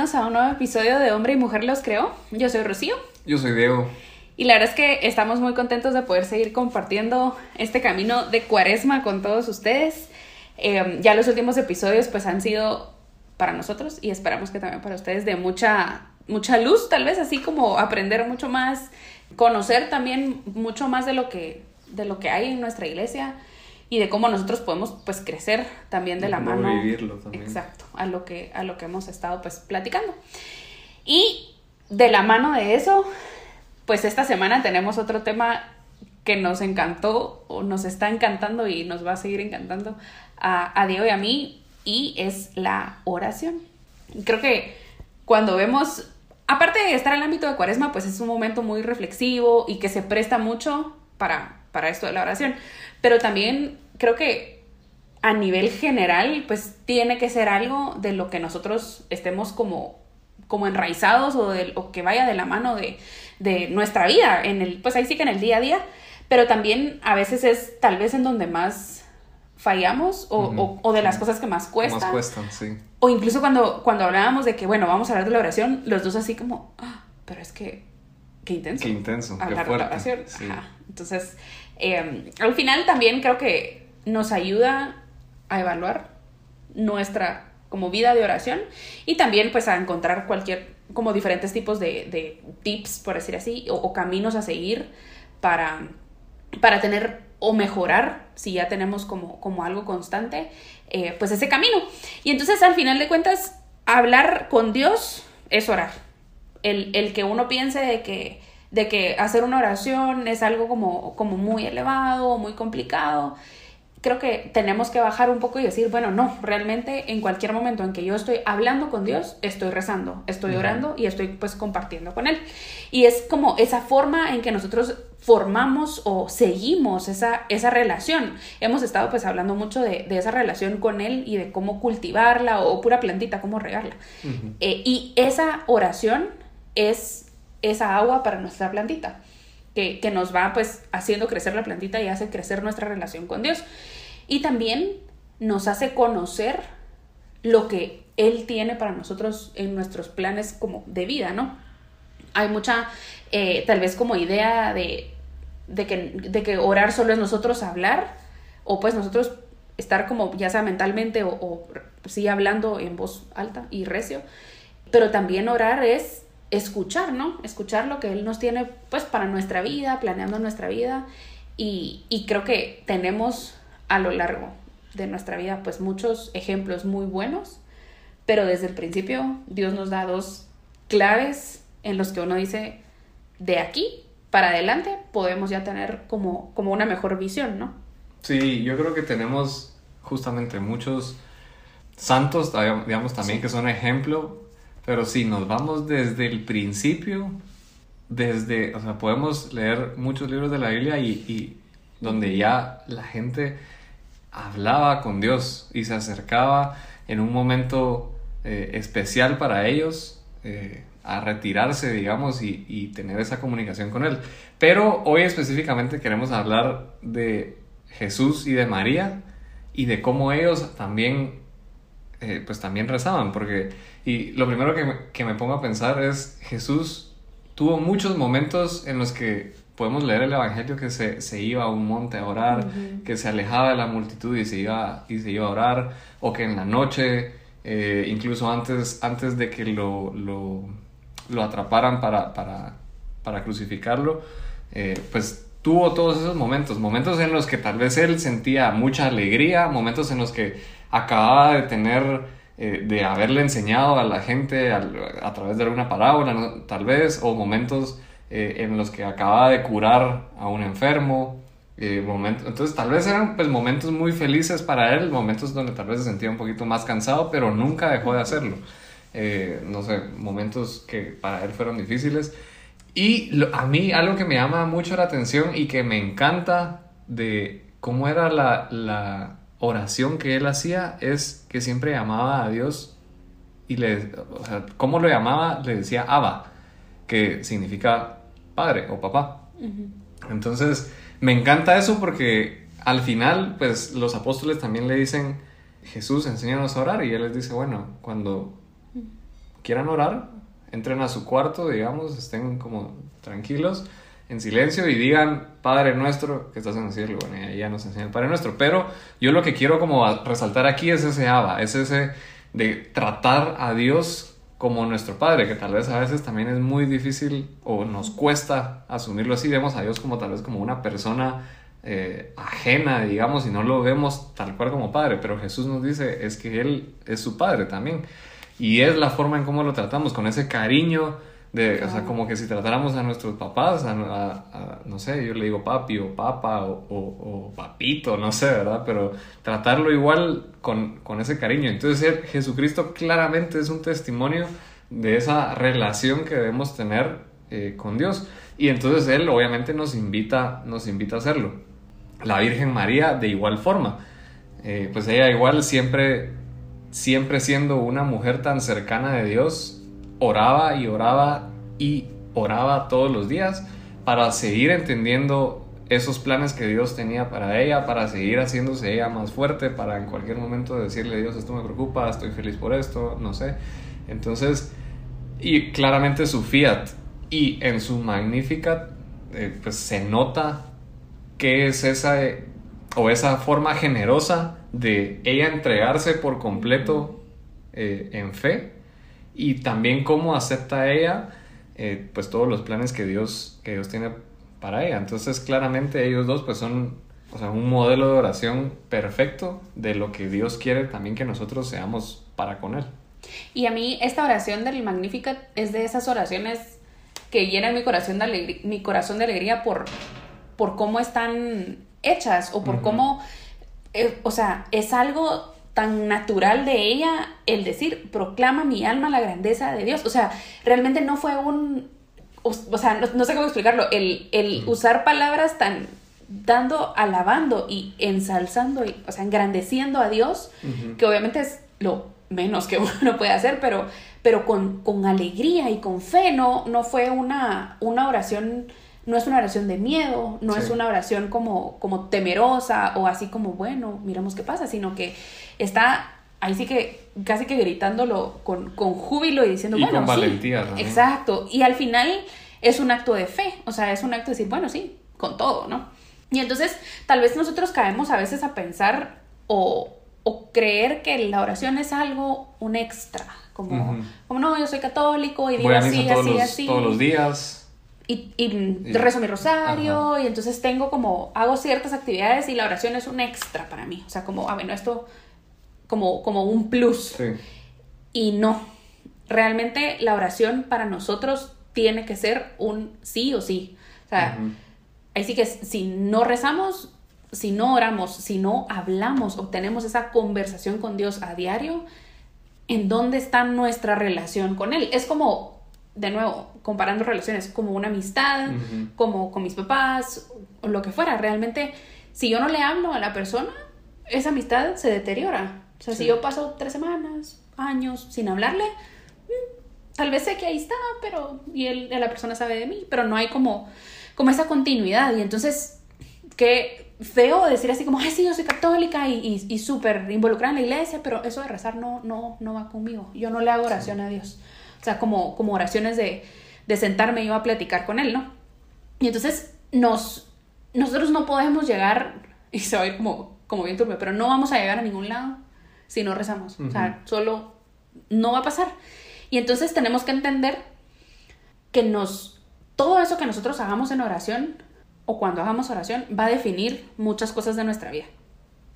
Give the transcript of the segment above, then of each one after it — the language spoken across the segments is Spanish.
Bienvenidos a un nuevo episodio de Hombre y Mujer los Creó. Yo soy Rocío. Yo soy Diego. Y la verdad es que estamos muy contentos de poder seguir compartiendo este camino de cuaresma con todos ustedes. Eh, ya los últimos episodios pues han sido para nosotros y esperamos que también para ustedes de mucha, mucha luz, tal vez así como aprender mucho más, conocer también mucho más de lo que, de lo que hay en nuestra iglesia y de cómo nosotros podemos pues crecer también de, la mano. vivirlo también. exacto a lo que a lo que hemos estado pues platicando. Y de la mano de eso pues esta semana tenemos otro tema que nos encantó o nos está encantando y nos va a seguir encantando a, a Diego y a mí y es la oración. Creo que cuando vemos aparte de estar en el ámbito de cuaresma pues es un momento muy reflexivo y que se presta mucho para para esto de la oración pero también creo que a nivel general, pues tiene que ser algo de lo que nosotros estemos como, como enraizados o, de, o que vaya de la mano de, de nuestra vida, en el, pues ahí sí que en el día a día, pero también a veces es tal vez en donde más fallamos o, o, o de las cosas que más cuestan. Más cuestan, sí. O incluso cuando, cuando hablábamos de que, bueno, vamos a hablar de la oración, los dos así como, ah, pero es que, qué intenso. Qué intenso, qué hablar de fuerte. la oración. sí. Ajá. Entonces, eh, al final también creo que nos ayuda a evaluar nuestra como vida de oración y también pues a encontrar cualquier como diferentes tipos de, tips por decir así o, o, caminos a seguir para para tener o mejorar si ya tenemos como, como algo constante eh, pues ese camino y entonces al final de cuentas hablar con Dios es orar el, el que uno piense de que de que hacer una oración es algo como, como muy elevado, muy complicado. Creo que tenemos que bajar un poco y decir, bueno, no, realmente en cualquier momento en que yo estoy hablando con Dios, estoy rezando, estoy orando y estoy pues compartiendo con Él. Y es como esa forma en que nosotros formamos o seguimos esa, esa relación. Hemos estado pues hablando mucho de, de esa relación con Él y de cómo cultivarla o pura plantita, cómo regarla. Uh -huh. eh, y esa oración es esa agua para nuestra plantita, que, que, nos va pues haciendo crecer la plantita y hace crecer nuestra relación con Dios. Y también nos hace conocer lo que Él tiene para nosotros en nuestros planes como de vida, ¿no? Hay mucha, eh, tal vez como idea de, de, que, de que orar solo es nosotros hablar, o pues nosotros estar como ya sea mentalmente o, o sí hablando en voz alta y recio, pero también orar es escuchar, ¿no? Escuchar lo que Él nos tiene, pues, para nuestra vida, planeando nuestra vida. Y, y, creo que tenemos a lo largo de nuestra vida, pues, muchos ejemplos muy buenos, pero desde el principio Dios nos da dos claves en los que uno dice, de aquí para adelante podemos ya tener como, como una mejor visión, ¿no? Sí, yo creo que tenemos justamente muchos santos, digamos, también sí. que son ejemplo pero si nos vamos desde el principio, desde, o sea, podemos leer muchos libros de la Biblia y, y, donde ya la gente hablaba con Dios y se acercaba en un momento eh, especial para ellos eh, a retirarse, digamos, y, y, tener esa comunicación con Él. Pero hoy específicamente queremos hablar de Jesús y de María y de cómo ellos también eh, pues también rezaban, porque, y lo primero que me, que me pongo a pensar es, Jesús tuvo muchos momentos en los que podemos leer el Evangelio que se, se iba a un monte a orar, uh -huh. que se alejaba de la multitud y se iba, y se iba a orar, o que en la noche, eh, incluso antes, antes de que lo, lo, lo atraparan para, para, para crucificarlo, eh, pues tuvo todos esos momentos, momentos en los que tal vez él sentía mucha alegría, momentos en los que acababa de tener, eh, de haberle enseñado a la gente a, través de alguna parábola, tal vez, o momentos eh, en los que acababa de curar a un enfermo. Eh, entonces tal vez eran pues, momentos muy felices para él, momentos donde tal vez se sentía un poquito más cansado, pero nunca dejó de hacerlo. Eh, no sé, momentos que para él fueron difíciles. Y a mí algo que me llama mucho la atención y que me encanta de cómo era la oración que él hacía es que siempre llamaba a Dios y le, o sea, ¿cómo lo llamaba? Le decía Abba, que significa padre o papá. Uh -huh. Entonces, me encanta eso porque al final, pues los apóstoles también le dicen, Jesús, enséñanos a orar y Él les dice, bueno, cuando quieran orar, entren a su cuarto, digamos, estén como tranquilos, en silencio y digan, Padre nuestro, que estás en el cielo, bueno, y ahí ya nos enseña el Padre nuestro, pero yo lo que quiero como resaltar aquí es ese Abba, es ese de tratar a Dios como nuestro Padre, que tal vez a veces también es muy difícil o nos cuesta asumirlo así, vemos a Dios como tal vez como una persona eh, ajena, digamos, y no lo vemos tal cual como Padre, pero Jesús nos dice es que Él es su Padre también. Y es la forma en cómo lo tratamos, con ese cariño, de, o sea, como que si tratáramos a nuestros papás, a, no sé, yo le digo papi o papa o, papito, no sé, ¿verdad? Pero tratarlo igual con, con, ese cariño. Entonces Jesucristo claramente es un testimonio de esa relación que debemos tener eh, con Dios. Y entonces Él obviamente nos invita, nos invita a hacerlo. La Virgen María de igual forma. Eh, pues ella igual siempre siempre siendo una mujer tan cercana de Dios, oraba y oraba y oraba todos los días para seguir entendiendo esos planes que Dios tenía para ella, para seguir haciéndose ella más fuerte, para en cualquier momento decirle, Dios, esto me preocupa, estoy feliz por esto, no sé. Entonces, y claramente su fiat y en su Magnificat, eh, pues se nota que es esa, o esa forma generosa de ella entregarse por completo eh, en fe y también cómo acepta ella eh, pues todos los planes que Dios, que Dios tiene para ella. Entonces claramente ellos dos pues son o sea, un modelo de oración perfecto de lo que Dios quiere también que nosotros seamos para con Él. Y a mí esta oración del Magnificat es de esas oraciones que llenan mi corazón de alegría, mi corazón de alegría por, por cómo están hechas o por cómo eh, o sea, es algo tan natural de ella el decir, proclama mi alma la grandeza de Dios. O sea, realmente no fue un, o, sea, no, sé cómo explicarlo, el, el usar palabras tan dando, alabando y ensalzando, y, o sea, engrandeciendo a Dios, que obviamente es lo menos que uno puede hacer, pero, pero con, con alegría y con fe, no, no fue una, una oración no es una oración de miedo, no es una oración como, como temerosa o así como, bueno, miramos qué pasa, sino que está ahí sí que casi que gritándolo con, con júbilo y diciendo, y bueno, con valentía. Exacto. Y al final es un acto de fe, o sea, es un acto de decir, bueno, sí, con todo, ¿no? Y entonces tal vez nosotros caemos a veces a pensar o, o creer que la oración es algo, un extra, como, como no, yo soy católico y digo así, así, así. Todos los días y, rezo mi rosario y entonces tengo como, hago ciertas actividades y la oración es un extra para mí. O sea, como, ah, bueno, esto como, como un plus. Y no, realmente la oración para nosotros tiene que ser un sí o sí. O sea, ahí sí que si no rezamos, si no oramos, si no hablamos o tenemos esa conversación con Dios a diario, ¿en dónde está nuestra relación con Él? Es como de nuevo, comparando relaciones como una amistad, como con mis papás, o lo que fuera. Realmente, si yo no le hablo a la persona, esa amistad se deteriora. O sea, si yo paso tres semanas, años sin hablarle, mm, tal vez sé que ahí está, pero y él, la persona sabe de mí, pero no hay como, como esa continuidad. Y entonces, qué feo decir así como, ay, sí, yo soy católica y, y, súper involucrada en la iglesia, pero eso de rezar no, no, no va conmigo. Yo no le hago oración a Dios. O sea, como, como oraciones de, de sentarme yo a platicar con él, ¿no? Y entonces nos, nosotros no podemos llegar, y se va a ir como, como bien turbio, pero no vamos a llegar a ningún lado si no rezamos. O sea, solo no va a pasar. Y entonces tenemos que entender que nos, todo eso que nosotros hagamos en oración o cuando hagamos oración va a definir muchas cosas de nuestra vida.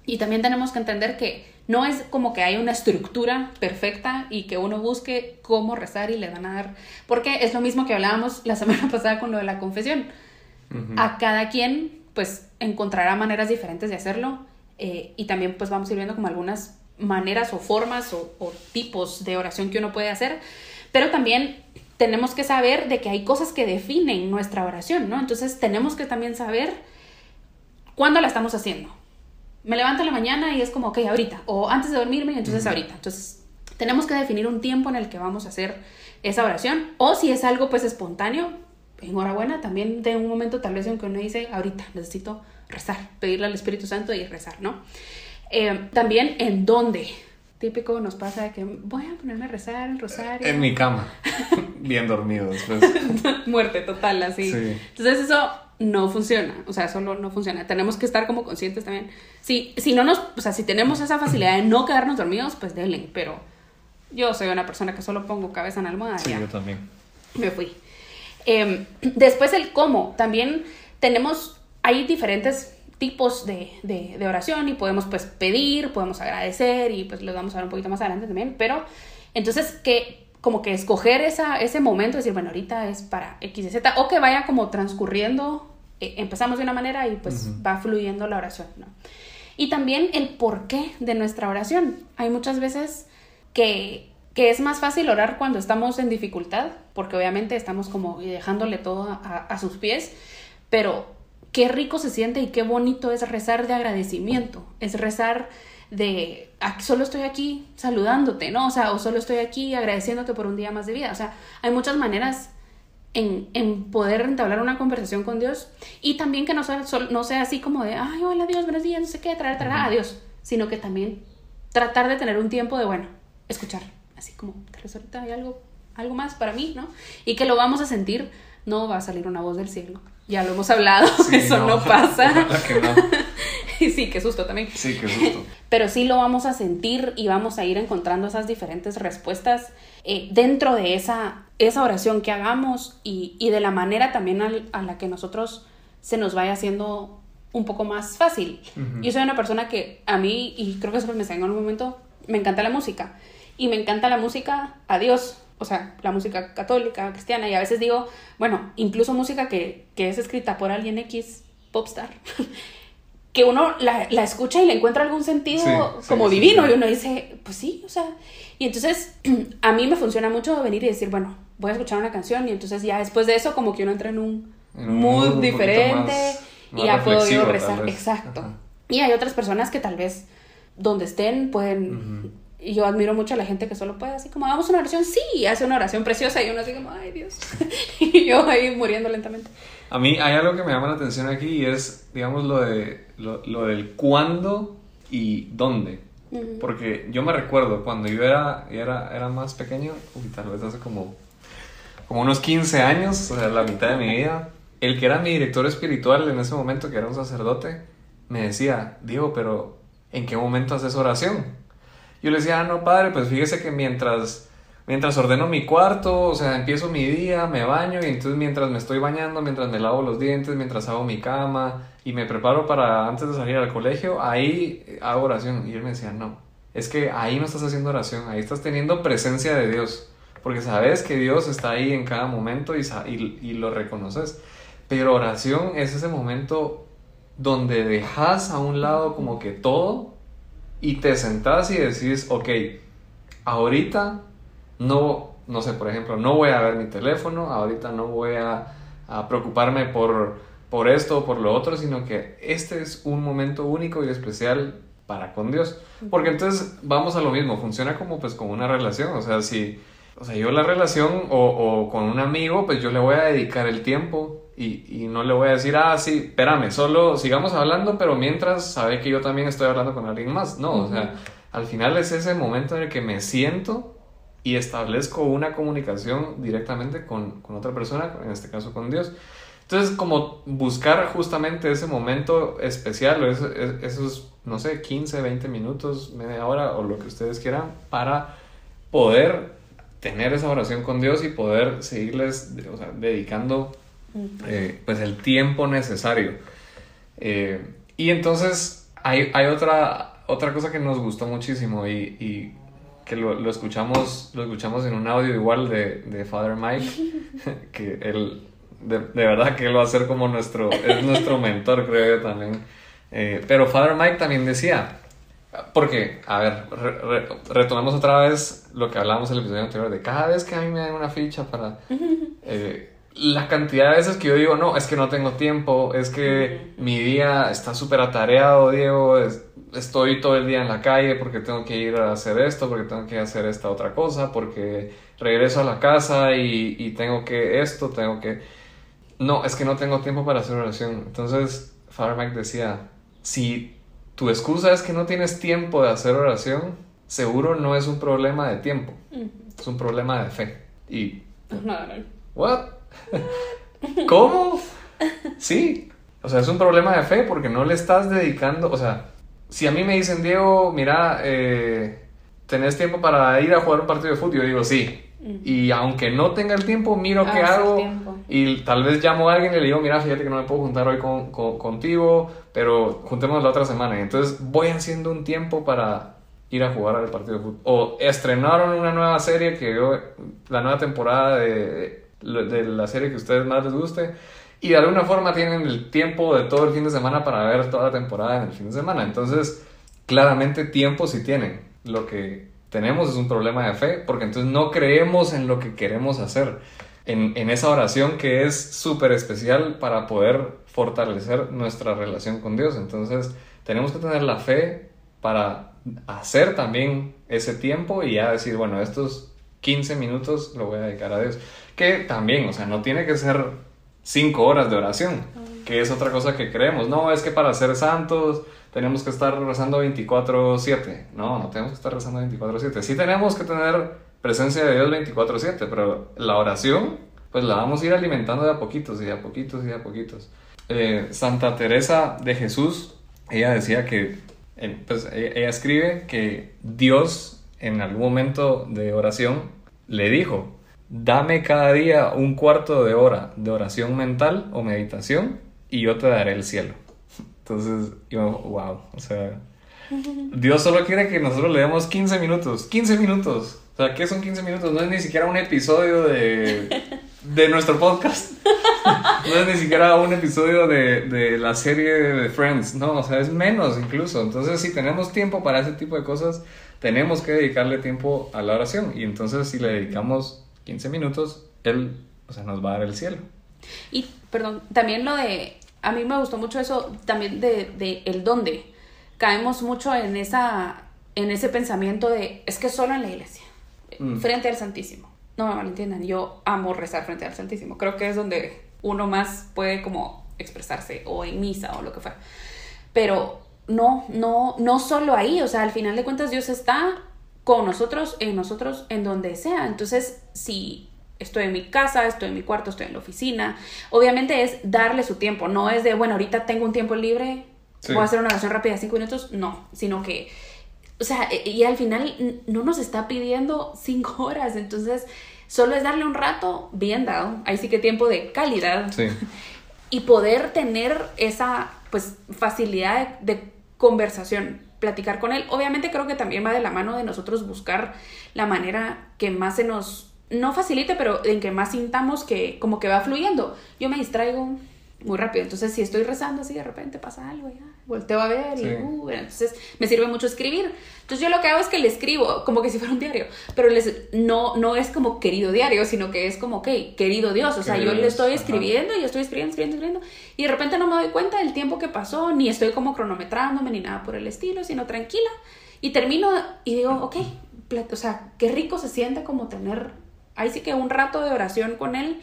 Y también tenemos que entender que no es como que hay una estructura perfecta y que uno busque cómo rezar y le van a dar, porque es lo mismo que hablábamos la semana pasada con lo de la confesión. A cada quien pues encontrará maneras diferentes de hacerlo eh, y también pues vamos a ir viendo como algunas maneras o formas o, o tipos de oración que uno puede hacer, pero también tenemos que saber de que hay cosas que definen nuestra oración, ¿no? Entonces tenemos que también saber cuándo la estamos haciendo me levanto en la mañana y es como, ok, ahorita, o antes de dormirme, entonces ahorita. Entonces, tenemos que definir un tiempo en el que vamos a hacer esa oración, o si es algo pues espontáneo, enhorabuena, también de un momento tal vez en que uno dice, ahorita necesito rezar, pedirle al Espíritu Santo y rezar, ¿no? Eh, también en dónde. Típico nos pasa que voy a ponerme a rezar el rosario. En mi cama, bien dormido después. Muerte total, así. Sí. Entonces eso no funciona, o sea, solo no funciona. Tenemos que estar como conscientes también. Si, si no nos, o sea, si tenemos esa facilidad de no quedarnos dormidos, pues denle, pero yo soy una persona que solo pongo cabeza en la almohada. Sí, ya yo también. me fui. Eh, después el cómo. También tenemos, hay diferentes tipos de, de, de, oración y podemos pues pedir, podemos agradecer y pues lo vamos a ver un poquito más adelante también, pero entonces que como que escoger esa, ese momento, decir, bueno, ahorita es para X y Z, o que vaya como transcurriendo, eh, empezamos de una manera y pues uh -huh. va fluyendo la oración, ¿no? Y también el porqué de nuestra oración. Hay muchas veces que que es más fácil orar cuando estamos en dificultad, porque obviamente estamos como dejándole todo a, a, sus pies, pero qué rico se siente y qué bonito es rezar de agradecimiento, es rezar de ah, solo estoy aquí saludándote, ¿no? O sea, o solo estoy aquí agradeciéndote por un día más de vida. O sea, hay muchas maneras en, en poder entablar una conversación con Dios y también que no sea, no sea así como de, ay, hola Dios, buenos días, no sé qué, traer, traer, adiós, sino que también tratar de tener un tiempo de, bueno, escuchar así como, tal vez ahorita hay algo, algo más para mí, ¿no? Y que lo vamos a sentir, no va a salir una voz del cielo. Ya lo hemos hablado, sí, eso no, no pasa. que no. sí, qué susto también. Sí, qué susto. Pero sí lo vamos a sentir y vamos a ir encontrando esas diferentes respuestas eh, dentro de esa, esa oración que hagamos y, y de la manera también al, a la que nosotros se nos vaya haciendo un poco más fácil. Uh -huh. Yo soy una persona que a mí, y creo que eso me enseñó en un momento, me encanta la música y me encanta la música a Dios, o sea, la música católica, cristiana, y a veces digo, bueno, incluso música que, que es escrita por alguien X, popstar, que uno la, la, escucha y le encuentra algún sentido sí, como sí, divino, sí, y uno dice, pues sí, o sea, y entonces a mí me funciona mucho venir y decir, bueno, voy a escuchar una canción, y entonces ya después de eso como que uno entra en un, en un mood, mood diferente, más, más y ya puedo yo rezar, exacto. Ajá. Y hay otras personas que tal vez donde estén pueden... Uh -huh y yo admiro mucho a la gente que solo puede así como hagamos una oración, sí, hace una oración preciosa y uno así como, ay Dios, y yo ahí muriendo lentamente. A mí hay algo que me llama la atención aquí y es, digamos, lo, de, lo, lo del cuándo y dónde. Uh -huh. Porque yo me recuerdo cuando yo era, era, era más pequeño, uy, tal vez hace como, como unos 15 años, o sea, la mitad de mi vida, el que era mi director espiritual en ese momento, que era un sacerdote, me decía, Diego, pero ¿en qué momento haces oración? Yo le decía, ah, no, padre, pues fíjese que mientras, mientras ordeno mi cuarto, o sea, empiezo mi día, me baño y entonces mientras me estoy bañando, mientras me lavo los dientes, mientras hago mi cama y me preparo para antes de salir al colegio, ahí hago oración. Y él me decía, no, es que ahí no estás haciendo oración, ahí estás teniendo presencia de Dios, porque sabes que Dios está ahí en cada momento y, y, y lo reconoces. Pero oración es ese momento donde dejas a un lado como que todo y te sentás y decís, ok, ahorita no, no sé, por ejemplo, no voy a ver mi teléfono, ahorita no voy a, a preocuparme por, por esto o por lo otro, sino que este es un momento único y especial para con Dios. Porque entonces vamos a lo mismo, funciona como pues como una relación, o sea, si, o sea, yo la relación o, o con un amigo, pues yo le voy a dedicar el tiempo y, y, no le voy a decir, ah, sí, espérame, solo sigamos hablando, pero mientras sabe que yo también estoy hablando con alguien más. No, uh -huh. o sea, al final es ese momento en el que me siento y establezco una comunicación directamente con, con otra persona, en este caso con Dios. Entonces, como buscar justamente ese momento especial, o esos, esos, no sé, 15, 20 minutos, media hora o lo que ustedes quieran, para poder tener esa oración con Dios y poder seguirles, o sea, dedicando eh, pues el tiempo necesario. Eh, y entonces hay, hay, otra, otra cosa que nos gustó muchísimo y, y que lo, lo, escuchamos, lo escuchamos en un audio igual de, de Father Mike, que él, de, de, verdad que él va a ser como nuestro, es nuestro mentor creo yo también. Eh, pero Father Mike también decía, porque, a ver, re, re, retomemos otra vez lo que hablamos en el episodio anterior, de cada vez que a mí me dan una ficha para... Eh, la cantidad de veces que yo digo, no, es que no tengo tiempo, es que mi día está súper atareado, Diego, es, estoy todo el día en la calle porque tengo que ir a hacer esto, porque tengo que hacer esta otra cosa, porque regreso a la casa y, y tengo que esto, tengo que... No, es que no tengo tiempo para hacer oración. Entonces, Father Mike decía, si tu excusa es que no tienes tiempo de hacer oración, seguro no es un problema de tiempo, es un problema de fe. Y... ¿What? ¿Cómo? Sí. O sea, es un problema de fe porque no le estás dedicando, o sea, si a mí me dicen, Diego, mira, eh, ¿tenés tiempo para ir a jugar un partido de fútbol? Yo digo, sí. Y aunque no tenga el tiempo, miro qué hago y tal vez llamo a alguien y le digo, mira, fíjate que no me puedo juntar hoy con, contigo, pero juntémonos la otra semana. Y entonces voy haciendo un tiempo para ir a jugar al partido de fútbol. O estrenaron una nueva serie que yo, la nueva temporada de, de la serie que a ustedes más les guste. Y de alguna forma tienen el tiempo de todo el fin de semana para ver toda la temporada en el fin de semana. Entonces, claramente tiempo sí tienen. Lo que tenemos es un problema de fe, porque entonces no creemos en lo que queremos hacer, en, en esa oración que es súper especial para poder fortalecer nuestra relación con Dios. Entonces tenemos que tener la fe para hacer también ese tiempo y ya decir, bueno, estos 15 minutos lo voy a dedicar a Dios. Que también, o sea, no tiene que ser 5 horas de oración, que es otra cosa que creemos. No, es que para ser santos tenemos que estar rezando 24/7. No, no tenemos que estar rezando 24/7. Sí tenemos que tener presencia de Dios 24/7, pero la oración, pues la vamos a ir alimentando de a poquitos y de a poquitos y de a poquitos. Eh, Santa Teresa de Jesús, ella decía que, pues ella escribe que Dios en algún momento de oración le dijo, dame cada día un cuarto de hora de oración mental o meditación y yo te daré el cielo. Entonces, yo, wow, o sea, Dios solo quiere que nosotros le demos 15 minutos, 15 minutos. O sea, ¿qué son 15 minutos? No es ni siquiera un episodio de, de nuestro podcast. No es ni siquiera un episodio de, de la serie de Friends. No, o sea, es menos incluso. Entonces, si tenemos tiempo para ese tipo de cosas, tenemos que dedicarle tiempo a la oración. Y entonces, si le dedicamos 15 minutos, Él, o sea, nos va a dar el cielo. Y, perdón, también lo de a mí me gustó mucho eso también de, el dónde. Caemos mucho en, esa, en ese pensamiento de, es que solo en la iglesia, mm. frente al Santísimo. No me malentiendan, yo amo rezar frente al Santísimo. Creo que es donde uno más puede como expresarse, o en misa, o lo que fuera. Pero no, no, no solo ahí, o sea, al final de cuentas Dios está con nosotros, en nosotros, en donde sea. Entonces, si estoy en mi casa, estoy en mi cuarto, estoy en la oficina. Obviamente es darle su tiempo, no es de, bueno, ahorita tengo un tiempo libre, voy a hacer una oración rápida de cinco minutos, no, sino que, o sea, e, y al final no nos está pidiendo cinco horas, entonces solo es darle un rato bien dado, ahí sí que tiempo de calidad y poder tener esa, pues, facilidad de conversación platicar con él. Obviamente creo que también va de la mano de nosotros buscar la manera que más se nos no facilite, pero en que más sintamos que como que va fluyendo. Yo me distraigo muy rápido, entonces si estoy rezando así de repente pasa algo, ya volteo a ver y uh, entonces me sirve mucho escribir. Entonces yo lo que hago es que le escribo como que si fuera un diario, pero les, no, no es como querido diario, sino que es como, ok, querido Dios, o sea, yo le estoy escribiendo y estoy escribiendo, escribiendo, escribiendo, y de repente no me doy cuenta del tiempo que pasó, ni estoy como cronometrándome ni nada por el estilo, sino tranquila, y termino y digo, ok, o sea, qué rico se siente como tener ahí sí que un rato de oración con Él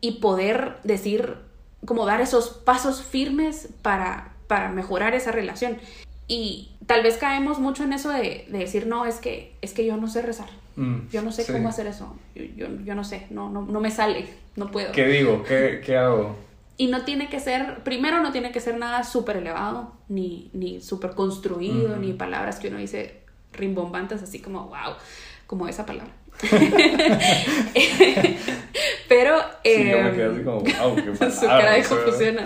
y poder decir, como dar esos pasos firmes para, para mejorar esa relación. Y tal vez caemos mucho en eso de, decir, no, es que, es que yo no sé rezar. Mm, yo no sé cómo hacer eso. Yo, yo, no sé, no, no, no, me sale, no puedo. ¿Qué digo? ¿Qué, qué hago? Y no tiene que ser, primero no tiene que ser nada súper elevado, ni, ni súper construido, ni palabras que uno dice rimbombantes, así como, wow, como esa palabra. pero... Eh, su cara de confusión.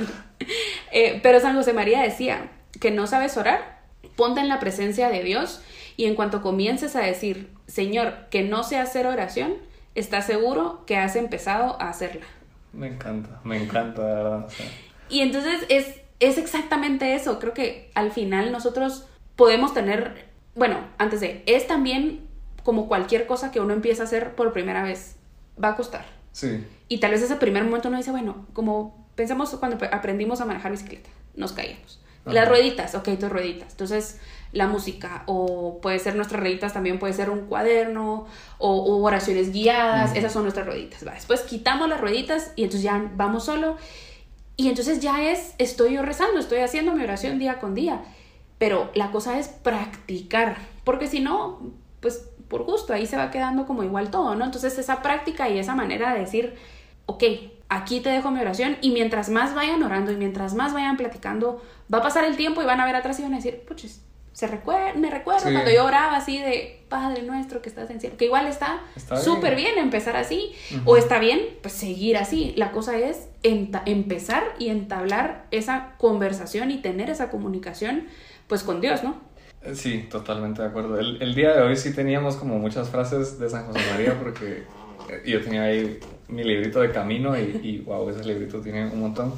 Eh, pero San José María decía que no sabes orar, ponte en la presencia de Dios y en cuanto comiences a decir, Señor, que no sé hacer oración, estás seguro que has empezado a hacerla. Me encanta, me encanta, Y entonces es, es exactamente eso. Creo que al final nosotros podemos tener, bueno, antes de, es también como cualquier cosa que uno empieza a hacer por primera vez, va a costar. Sí. Y tal vez ese primer momento uno dice, bueno, como pensamos cuando aprendimos a manejar bicicleta, nos caíamos. Las rueditas, ok, tus rueditas. Entonces, la música, o puede ser nuestras rueditas, también puede ser un cuaderno, o, oraciones guiadas, esas son nuestras rueditas. Después quitamos las rueditas y entonces ya vamos solo. Y entonces ya es, estoy yo rezando, estoy haciendo mi oración día con día. pero la cosa es practicar, porque si no, pues por gusto, ahí se va quedando como igual todo, ¿no? Entonces esa práctica y esa manera de decir, ok, aquí te dejo mi oración y mientras más vayan orando y mientras más vayan platicando, va a pasar el tiempo y van a ver atrás y van a decir, puches, se recuer me recuerdo cuando yo oraba así de Padre nuestro que estás en cielo, que igual está súper bien. empezar así, o está bien, pues seguir así. La cosa es empezar y entablar esa conversación y tener esa comunicación, pues con Dios, ¿no? Sí, totalmente de acuerdo. El, el día de hoy sí teníamos como muchas frases de San José María porque eh, yo tenía ahí mi librito de camino y, y wow, ese librito tiene un montón.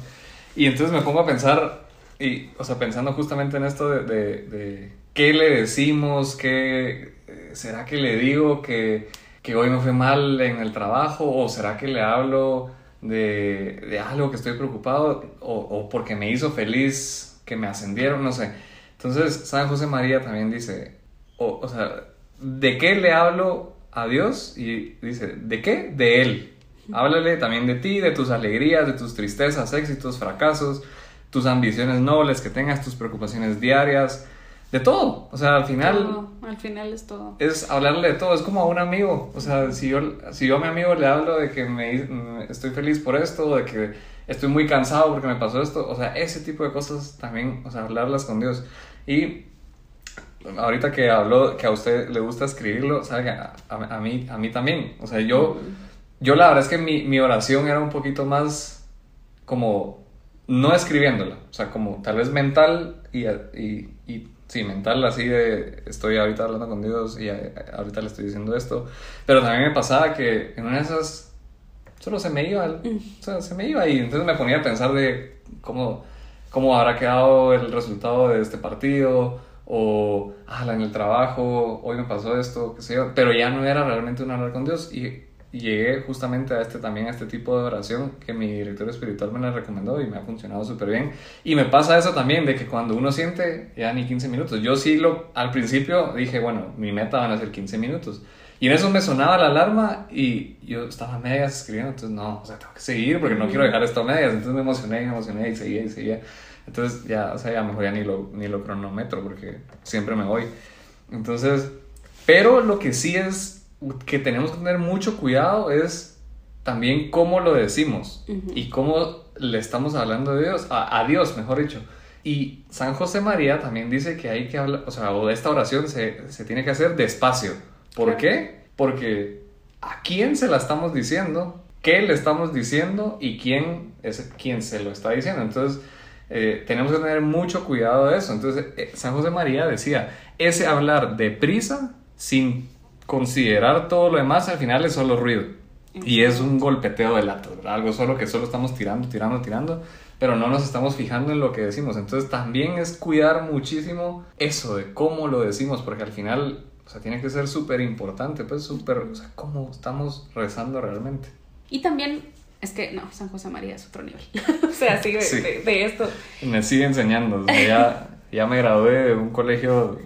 Y entonces me pongo a pensar y, o sea, pensando justamente en esto de, de, qué le decimos, qué eh, será que le digo que, que, hoy me fue mal en el trabajo o será que le hablo de, de algo que estoy preocupado o, o, porque me hizo feliz que me ascendieron, no sé. Entonces, San José María también dice, o, sea, ¿de qué le hablo a Dios? Y dice, ¿de qué? De Él. Háblale también de ti, de tus alegrías, de tus tristezas, éxitos, fracasos tus ambiciones nobles que tengas, tus preocupaciones diarias, de todo. O sea, al final... al final es todo. Es hablarle de todo, es como a un amigo. O sea, si yo, si yo a mi amigo le hablo de que me, estoy feliz por esto, de que estoy muy cansado porque me pasó esto, o sea, ese tipo de cosas también, o sea, hablarlas con Dios. Y ahorita que habló, que a usted le gusta escribirlo, ¿sabe? A, a, mí, a mí también. O sea, yo, yo la verdad es que mi, mi oración era un poquito más como no escribiéndola, o sea, como tal vez mental y, y, sí, mental así de estoy ahorita hablando con Dios y ahorita le estoy diciendo esto, pero también me pasaba que en una de esas solo se me iba, mm. o sea, se me iba y entonces me ponía a pensar de cómo, cómo habrá quedado el resultado de este partido o, ah, en el trabajo, hoy me pasó esto, qué sé yo, pero ya no era realmente un hablar con Dios y llegué justamente a este también a este tipo de oración que mi director espiritual me la recomendó y me ha funcionado súper bien y me pasa eso también de que cuando uno siente ya ni 15 minutos. Yo sí lo al principio dije bueno mi meta van a ser 15 minutos y en eso me sonaba la alarma y yo estaba a medias escribiendo entonces no o sea tengo que seguir porque no quiero dejar esto a medias entonces me emocioné y me emocioné y seguía y seguía. Entonces ya o sea ya mejor ya ni lo ni lo cronometro porque siempre me voy. Entonces pero lo que sí es que tenemos que tener mucho cuidado es también cómo lo decimos y cómo le estamos hablando de Dios, a, Dios, mejor dicho. Y San José María también dice que hay que hablar, o sea, o esta oración se, se tiene que hacer despacio. ¿Por qué? Porque a quién se la estamos diciendo, qué le estamos diciendo y quién es quien se lo está diciendo. Entonces, eh, tenemos que tener mucho cuidado de eso. Entonces, eh, San José María decía, ese hablar deprisa, sin considerar todo lo demás al final es solo ruido. Y es un golpeteo de latas, Algo solo que solo estamos tirando, tirando, tirando, pero no nos estamos fijando en lo que decimos. Entonces también es cuidar muchísimo eso de cómo lo decimos, porque al final, o sea, tiene que ser súper importante, pues súper, o sea, cómo estamos rezando realmente. Y también es que, no, San José María es otro nivel. o sea, sigue de, de, esto. Me sigue enseñando. ya, ya me gradué de un colegio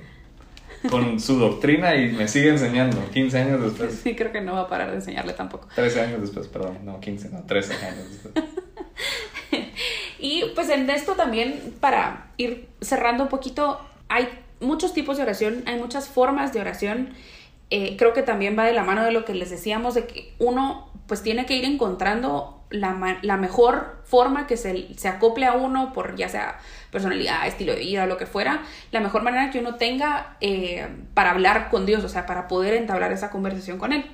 con su doctrina y me sigue enseñando 15 años después. Sí, creo que no va a parar de enseñarle tampoco. 13 años después, perdón, no 15, no, 13 años después. y pues en esto también, para ir cerrando un poquito, hay muchos tipos de oración, hay muchas formas de oración. Eh, creo que también va de la mano de lo que les decíamos, de que uno pues tiene que ir encontrando la, la mejor forma que se, se, acople a uno por ya sea personalidad, estilo de vida, lo que fuera, la mejor manera que uno tenga eh, para hablar con Dios, o sea, para poder entablar esa conversación con Él.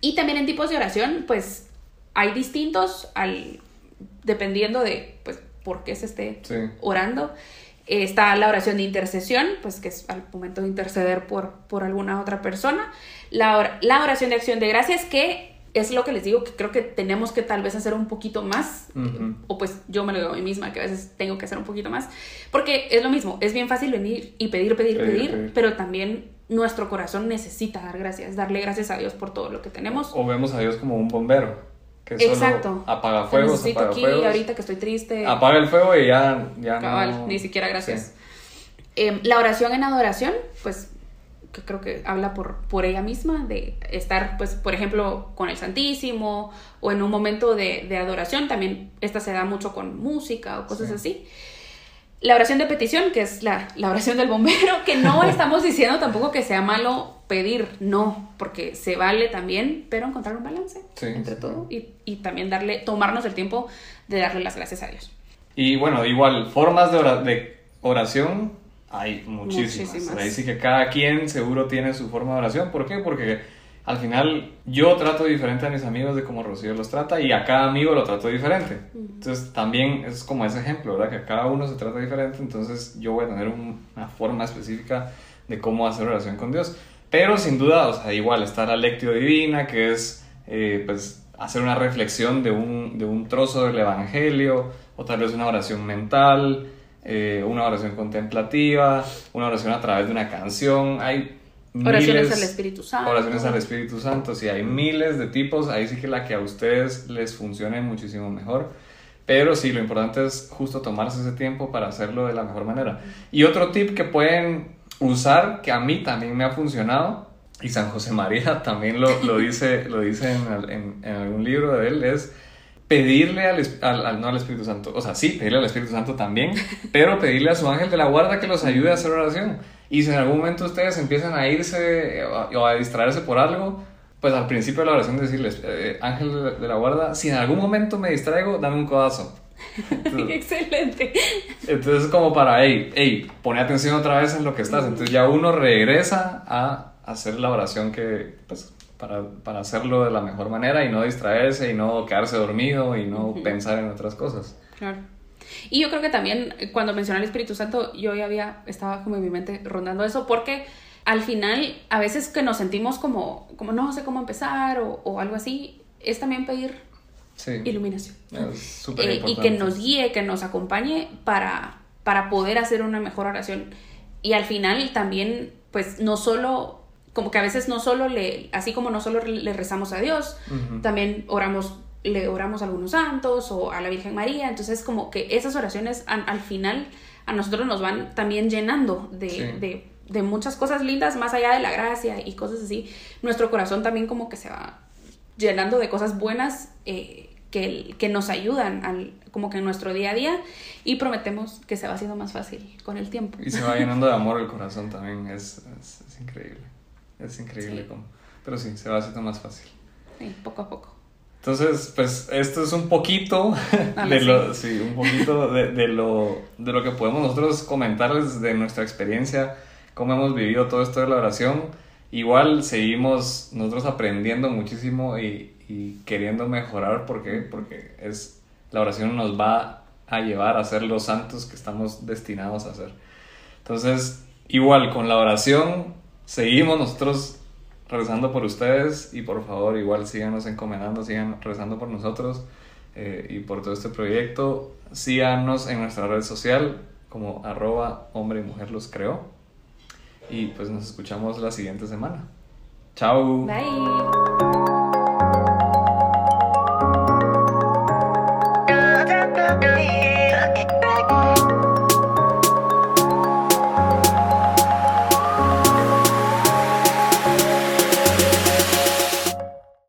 Y también en tipos de oración, pues hay distintos al, dependiendo de pues, por qué se esté orando. Está la oración de intercesión, pues que es al momento de interceder por, por alguna otra persona. La, la oración de acción de gracias, que es lo que les digo, que creo que tenemos que tal vez hacer un poquito más, o pues yo me lo digo a mí misma, que a veces tengo que hacer un poquito más, porque es lo mismo, es bien fácil venir y pedir, pedir, pedir, pero también nuestro corazón necesita dar gracias, darle gracias a Dios por todo lo que tenemos. O vemos a Dios como un bombero. Que Exacto. apaga fuegos, necesito apaga aquí, ahorita que estoy triste. Apaga el fuego y ya, ya Cabal, ni siquiera gracias. Em, la oración en adoración, pues que creo que habla por, por ella misma, de estar, pues, por ejemplo, con el Santísimo o en un momento de, adoración, también esta se da mucho con música o cosas así. La oración de petición, que es la, la oración del bombero, que no estamos diciendo tampoco que sea malo pedir, no, porque se vale también, pero encontrar un balance Sí, entre sí, todo y, y también darle, tomarnos el tiempo de darle las gracias a Dios. Y bueno, igual, formas de oración hay muchísimas. Muchísimas. Ahí sí que cada quien seguro tiene su forma de oración. ¿Por qué? Porque al final yo trato diferente a mis amigos de cómo Rocío los trata y a cada amigo lo trato diferente. Entonces también es como ese ejemplo, ¿verdad? Que a cada uno se trata diferente, entonces yo voy a tener un- una forma específica de cómo hacer oración con Dios. Pero sin duda, o sea, igual está la lectio divina, que es eh, pues hacer una reflexión de un, de un trozo del Evangelio, o tal vez una oración mental, eh, una oración contemplativa, una oración a través de una canción. Hay Oraciones miles- al Espíritu Santo. Oraciones al Espíritu Santo, sí, hay miles de tipos, ahí sí que la que a ustedes les funcione muchísimo mejor. Pero sí, lo importante es justo tomarse ese tiempo para hacerlo de la mejor manera. Y otro tip que pueden usar, que a mí también me ha funcionado, y San José María también lo, lo dice, lo dice en, en- en algún libro de él, es pedirle al, al- al- no al Espíritu Santo, o sea, sí, pedirle al Espíritu Santo también, pero pedirle a su ángel de la guarda que los ayude a hacer oración. Y si en algún momento ustedes empiezan a irse o a, o a distraerse por algo, pues al principio de la oración decirles, eh, ángel de la- de la guarda, si en algún momento me distraigo, dame un codazo. Entonces, Excelente. entonces como para, hey, hey, pone atención otra vez en lo que estás. Entonces ya uno regresa a hacer la oración que, pues, para, para hacerlo de la mejor manera y no distraerse y no quedarse dormido y no pensar en otras cosas. Claro. Y yo creo que también eh, cuando mencioné al Espíritu Santo, yo ya había, estaba como en mi mente rondando eso, porque al final, a veces que nos sentimos como, como no sé cómo empezar o, o algo así, es también pedir Sí. iluminación. Es súper Eh, y que nos guíe, que nos acompañe para, para poder hacer una mejor oración. Y al final también, pues no solo, como que a veces no solo le, así como no solo le rezamos a Dios, Ujú. también oramos, le oramos a algunos santos o a la Virgen María. Entonces como que esas oraciones al final a nosotros nos van también llenando de, Sí. de, de muchas cosas lindas, más allá de la gracia y cosas así. Nuestro corazón también como que se va llenando de cosas buenas eh, que, que nos ayudan al, como que en nuestro día a día y prometemos que se va haciendo más fácil con el tiempo. Y se va llenando de amor el corazón también. Es, es, es increíble. Es increíble Sí. cómo. Pero sí, se va haciendo más fácil. Sí, poco a poco. Entonces, pues esto es un poquito Dale, de lo, sí, un poquito de, de lo, de lo que podemos nosotros comentarles de nuestra experiencia, cómo hemos vivido todo esto de la oración. Igual seguimos nosotros aprendiendo muchísimo y, y queriendo mejorar. ¿Por qué? Porque es, la oración nos va a llevar a ser los santos que estamos destinados a ser. Entonces, igual con la oración, seguimos nosotros rezando por ustedes y por favor igual síganos encomendando, sigan rezando por nosotros eh, y por todo este proyecto. Síganos en nuestra red social como arroba hombre y mujer los. Y pues nos escuchamos la siguiente semana. Chao. Bye.